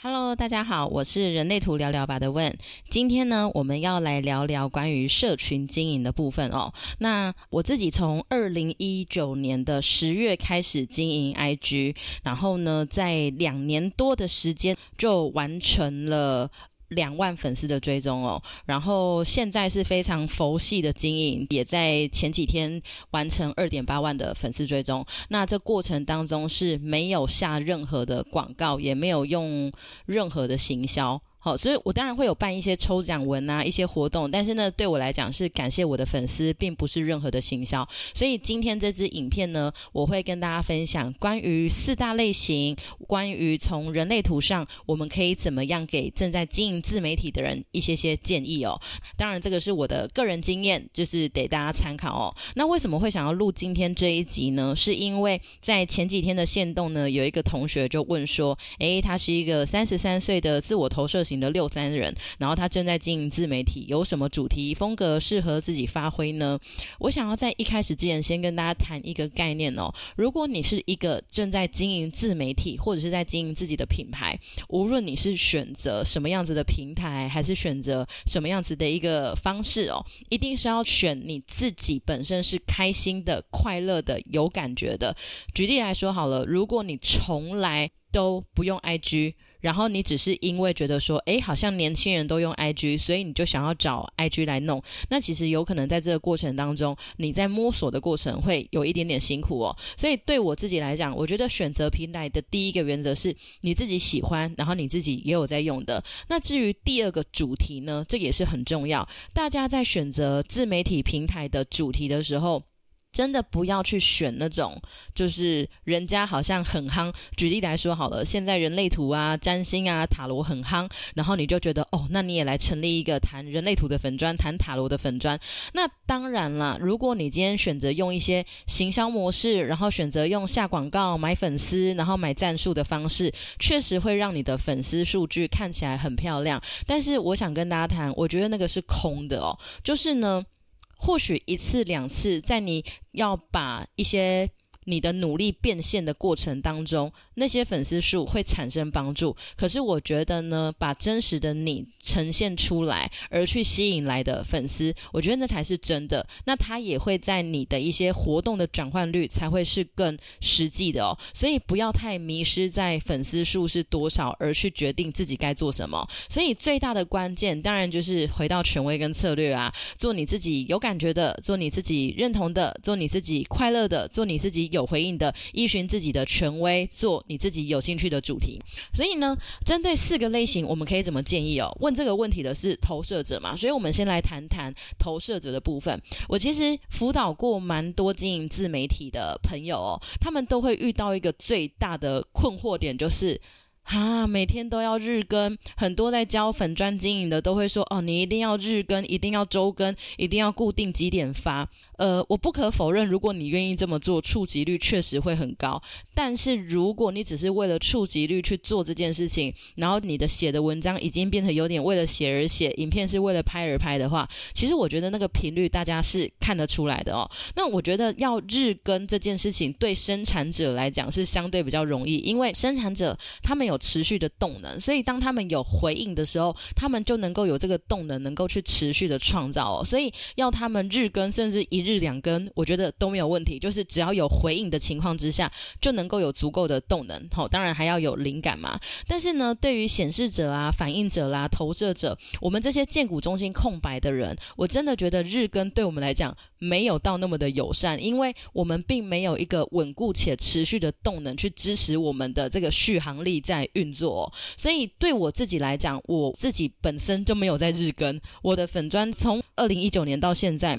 Hello，大家好，我是人类图聊聊吧的问。今天呢，我们要来聊聊关于社群经营的部分哦。那我自己从二零一九年的十月开始经营 IG，然后呢，在两年多的时间就完成了。两万粉丝的追踪哦，然后现在是非常佛系的经营，也在前几天完成二点八万的粉丝追踪。那这过程当中是没有下任何的广告，也没有用任何的行销。好，所以我当然会有办一些抽奖文啊，一些活动，但是呢，对我来讲是感谢我的粉丝，并不是任何的行销。所以今天这支影片呢，我会跟大家分享关于四大类型，关于从人类图上我们可以怎么样给正在经营自媒体的人一些些建议哦。当然，这个是我的个人经验，就是给大家参考哦。那为什么会想要录今天这一集呢？是因为在前几天的线动呢，有一个同学就问说，诶，他是一个三十三岁的自我投射。型的六三人，然后他正在经营自媒体，有什么主题风格适合自己发挥呢？我想要在一开始之前先跟大家谈一个概念哦。如果你是一个正在经营自媒体，或者是在经营自己的品牌，无论你是选择什么样子的平台，还是选择什么样子的一个方式哦，一定是要选你自己本身是开心的、快乐的、有感觉的。举例来说好了，如果你从来都不用 IG。然后你只是因为觉得说，哎，好像年轻人都用 IG，所以你就想要找 IG 来弄。那其实有可能在这个过程当中，你在摸索的过程会有一点点辛苦哦。所以对我自己来讲，我觉得选择平台的第一个原则是你自己喜欢，然后你自己也有在用的。那至于第二个主题呢，这也是很重要。大家在选择自媒体平台的主题的时候。真的不要去选那种，就是人家好像很夯。举例来说好了，现在人类图啊、占星啊、塔罗很夯，然后你就觉得哦，那你也来成立一个谈人类图的粉砖、谈塔罗的粉砖。那当然啦，如果你今天选择用一些行销模式，然后选择用下广告、买粉丝，然后买赞数的方式，确实会让你的粉丝数据看起来很漂亮。但是我想跟大家谈，我觉得那个是空的哦，就是呢。或许一次两次，在你要把一些。你的努力变现的过程当中，那些粉丝数会产生帮助。可是我觉得呢，把真实的你呈现出来，而去吸引来的粉丝，我觉得那才是真的。那他也会在你的一些活动的转换率才会是更实际的哦。所以不要太迷失在粉丝数是多少，而去决定自己该做什么。所以最大的关键，当然就是回到权威跟策略啊，做你自己有感觉的，做你自己认同的，做你自己快乐的，做你自己有。有回应的，依循自己的权威，做你自己有兴趣的主题。所以呢，针对四个类型，我们可以怎么建议哦？问这个问题的是投射者嘛？所以我们先来谈谈投射者的部分。我其实辅导过蛮多经营自媒体的朋友哦，他们都会遇到一个最大的困惑点，就是。啊，每天都要日更，很多在教粉砖经营的都会说，哦，你一定要日更，一定要周更，一定要固定几点发。呃，我不可否认，如果你愿意这么做，触及率确实会很高。但是如果你只是为了触及率去做这件事情，然后你的写的文章已经变成有点为了写而写，影片是为了拍而拍的话，其实我觉得那个频率大家是看得出来的哦。那我觉得要日更这件事情，对生产者来讲是相对比较容易，因为生产者他们有。持续的动能，所以当他们有回应的时候，他们就能够有这个动能，能够去持续的创造。哦。所以要他们日更，甚至一日两更，我觉得都没有问题。就是只要有回应的情况之下，就能够有足够的动能。好，当然还要有灵感嘛。但是呢，对于显示者啊、反应者啦、投射者，我们这些建股中心空白的人，我真的觉得日更对我们来讲没有到那么的友善，因为我们并没有一个稳固且持续的动能去支持我们的这个续航力在。运作，所以对我自己来讲，我自己本身就没有在日更。我的粉砖从二零一九年到现在，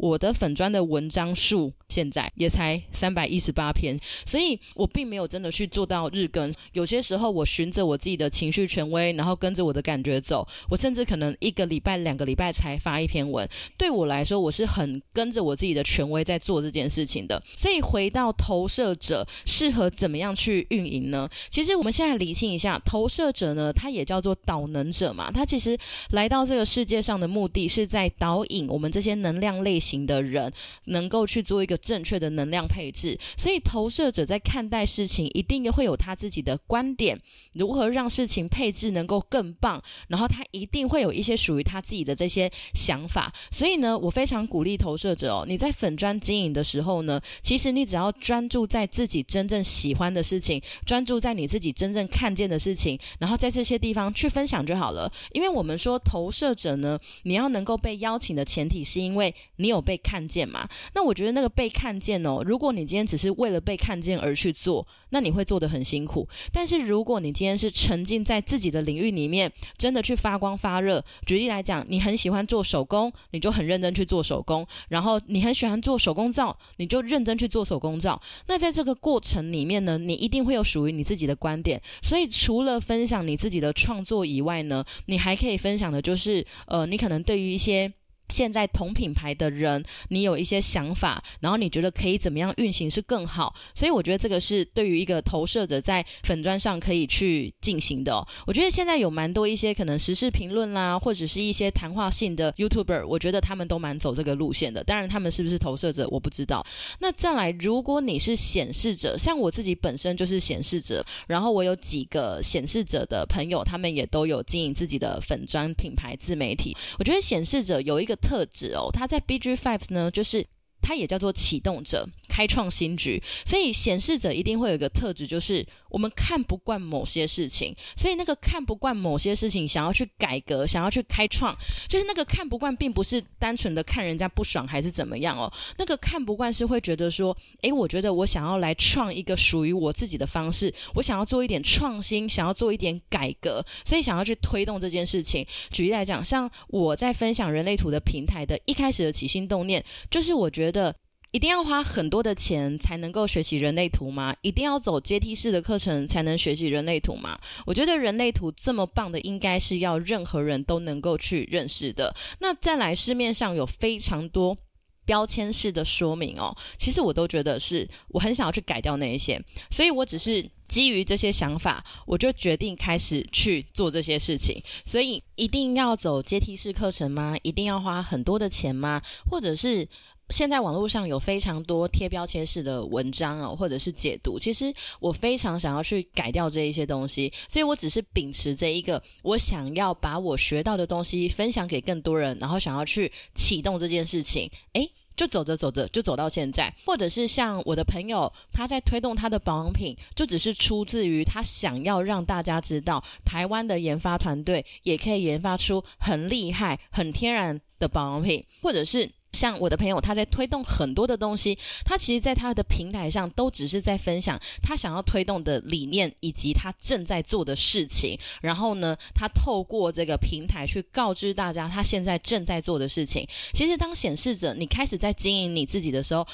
我的粉砖的文章数。现在也才三百一十八篇，所以我并没有真的去做到日更。有些时候我循着我自己的情绪权威，然后跟着我的感觉走。我甚至可能一个礼拜、两个礼拜才发一篇文。对我来说，我是很跟着我自己的权威在做这件事情的。所以回到投射者适合怎么样去运营呢？其实我们现在理清一下，投射者呢，他也叫做导能者嘛。他其实来到这个世界上的目的是在导引我们这些能量类型。型的人能够去做一个正确的能量配置。所以投射者在看待事情一定会有他自己的观点，如何让事情配置能够更棒，然后他一定会有一些属于他自己的这些想法。所以呢，我非常鼓励投射者哦，你在粉砖经营的时候呢，其实你只要专注在自己真正喜欢的事情，专注在你自己真正看见的事情，然后在这些地方去分享就好了。因为我们说投射者呢，你要能够被邀请的前提是因为你有被看见嘛。那我觉得那个被看见哦，如果你今天只是为了被看见而去做，那你会做得很辛苦。但是如果你今天是沉浸在自己的领域里面，真的去发光发热。举例来讲，你很喜欢做手工，你就很认真去做手工；然后你很喜欢做手工皂，你就认真去做手工皂。那在这个过程里面呢，你一定会有属于你自己的观点。所以除了分享你自己的创作以外呢，你还可以分享的就是，呃，你可能对于一些。现在同品牌的人，你有一些想法，然后你觉得可以怎么样运行是更好？所以我觉得这个是对于一个投射者在粉砖上可以去进行的。我觉得现在有蛮多一些可能时事评论啦，或者是一些谈话性的 YouTuber，我觉得他们都蛮走这个路线的。当然，他们是不是投射者我不知道。那再来，如果你是显示者，像我自己本身就是显示者，然后我有几个显示者的朋友，他们也都有经营自己的粉砖品牌自媒体。我觉得显示者有一个。特质哦，他在 BG Five 呢，就是。他也叫做启动者，开创新局。所以显示者一定会有一个特质，就是我们看不惯某些事情，所以那个看不惯某些事情，想要去改革，想要去开创，就是那个看不惯，并不是单纯的看人家不爽还是怎么样哦。那个看不惯是会觉得说，诶，我觉得我想要来创一个属于我自己的方式，我想要做一点创新，想要做一点改革，所以想要去推动这件事情。举例来讲，像我在分享人类图的平台的一开始的起心动念，就是我觉得。一定要花很多的钱才能够学习人类图吗？一定要走阶梯式的课程才能学习人类图吗？我觉得人类图这么棒的，应该是要任何人都能够去认识的。那再来，市面上有非常多标签式的说明哦，其实我都觉得是我很想要去改掉那一些，所以我只是基于这些想法，我就决定开始去做这些事情。所以一定要走阶梯式课程吗？一定要花很多的钱吗？或者是？现在网络上有非常多贴标签式的文章哦，或者是解读。其实我非常想要去改掉这一些东西，所以我只是秉持这一个，我想要把我学到的东西分享给更多人，然后想要去启动这件事情。诶，就走着走着就走到现在，或者是像我的朋友，他在推动他的保养品，就只是出自于他想要让大家知道，台湾的研发团队也可以研发出很厉害、很天然的保养品，或者是。像我的朋友，他在推动很多的东西，他其实，在他的平台上都只是在分享他想要推动的理念以及他正在做的事情。然后呢，他透过这个平台去告知大家他现在正在做的事情。其实，当显示者你开始在经营你自己的时候。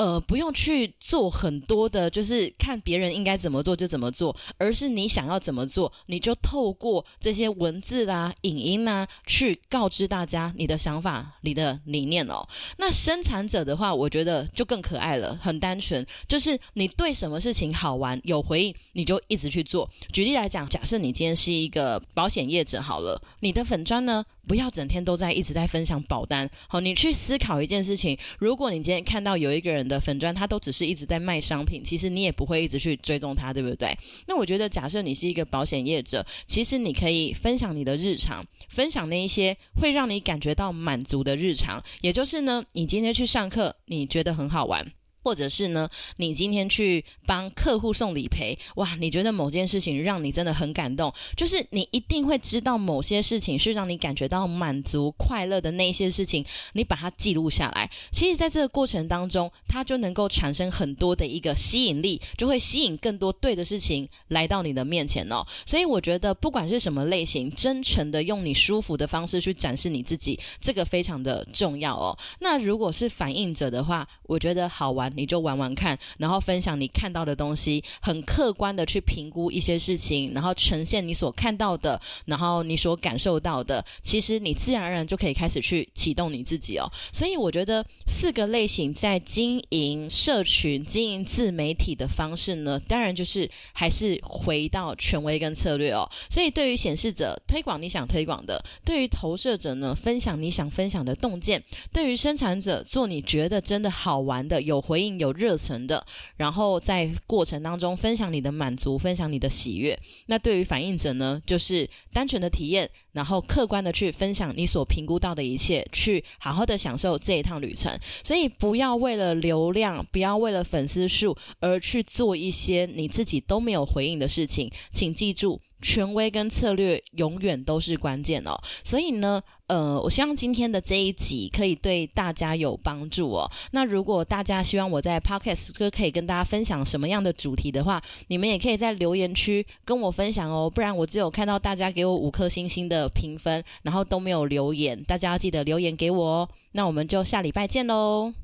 呃，不用去做很多的，就是看别人应该怎么做就怎么做，而是你想要怎么做，你就透过这些文字啦、影音啦，去告知大家你的想法、你的理念哦。那生产者的话，我觉得就更可爱了，很单纯，就是你对什么事情好玩、有回应，你就一直去做。举例来讲，假设你今天是一个保险业者好了，你的粉砖呢？不要整天都在一直在分享保单，好，你去思考一件事情。如果你今天看到有一个人的粉砖，它都只是一直在卖商品，其实你也不会一直去追踪它，对不对？那我觉得，假设你是一个保险业者，其实你可以分享你的日常，分享那一些会让你感觉到满足的日常，也就是呢，你今天去上课，你觉得很好玩。或者是呢，你今天去帮客户送理赔，哇，你觉得某件事情让你真的很感动，就是你一定会知道某些事情是让你感觉到满足、快乐的那些事情，你把它记录下来。其实，在这个过程当中，它就能够产生很多的一个吸引力，就会吸引更多对的事情来到你的面前哦。所以，我觉得不管是什么类型，真诚的用你舒服的方式去展示你自己，这个非常的重要哦。那如果是反应者的话，我觉得好玩。你就玩玩看，然后分享你看到的东西，很客观的去评估一些事情，然后呈现你所看到的，然后你所感受到的，其实你自然而然就可以开始去启动你自己哦。所以我觉得四个类型在经营社群、经营自媒体的方式呢，当然就是还是回到权威跟策略哦。所以对于显示者推广你想推广的，对于投射者呢分享你想分享的洞见，对于生产者做你觉得真的好玩的、有回应、有热忱的，然后在过程当中分享你的满足、分享你的喜悦。那对于反应者呢，就是单纯的体验，然后客观的去分享你所评估到的一切，去好好的享受这一趟旅程。所以不要为了流量，不要为了粉丝数而去做一些你自己都没有回应的事情。请记住。权威跟策略永远都是关键哦，所以呢，呃，我希望今天的这一集可以对大家有帮助哦。那如果大家希望我在 Podcast 可可以跟大家分享什么样的主题的话，你们也可以在留言区跟我分享哦。不然我只有看到大家给我五颗星星的评分，然后都没有留言，大家要记得留言给我哦。那我们就下礼拜见喽。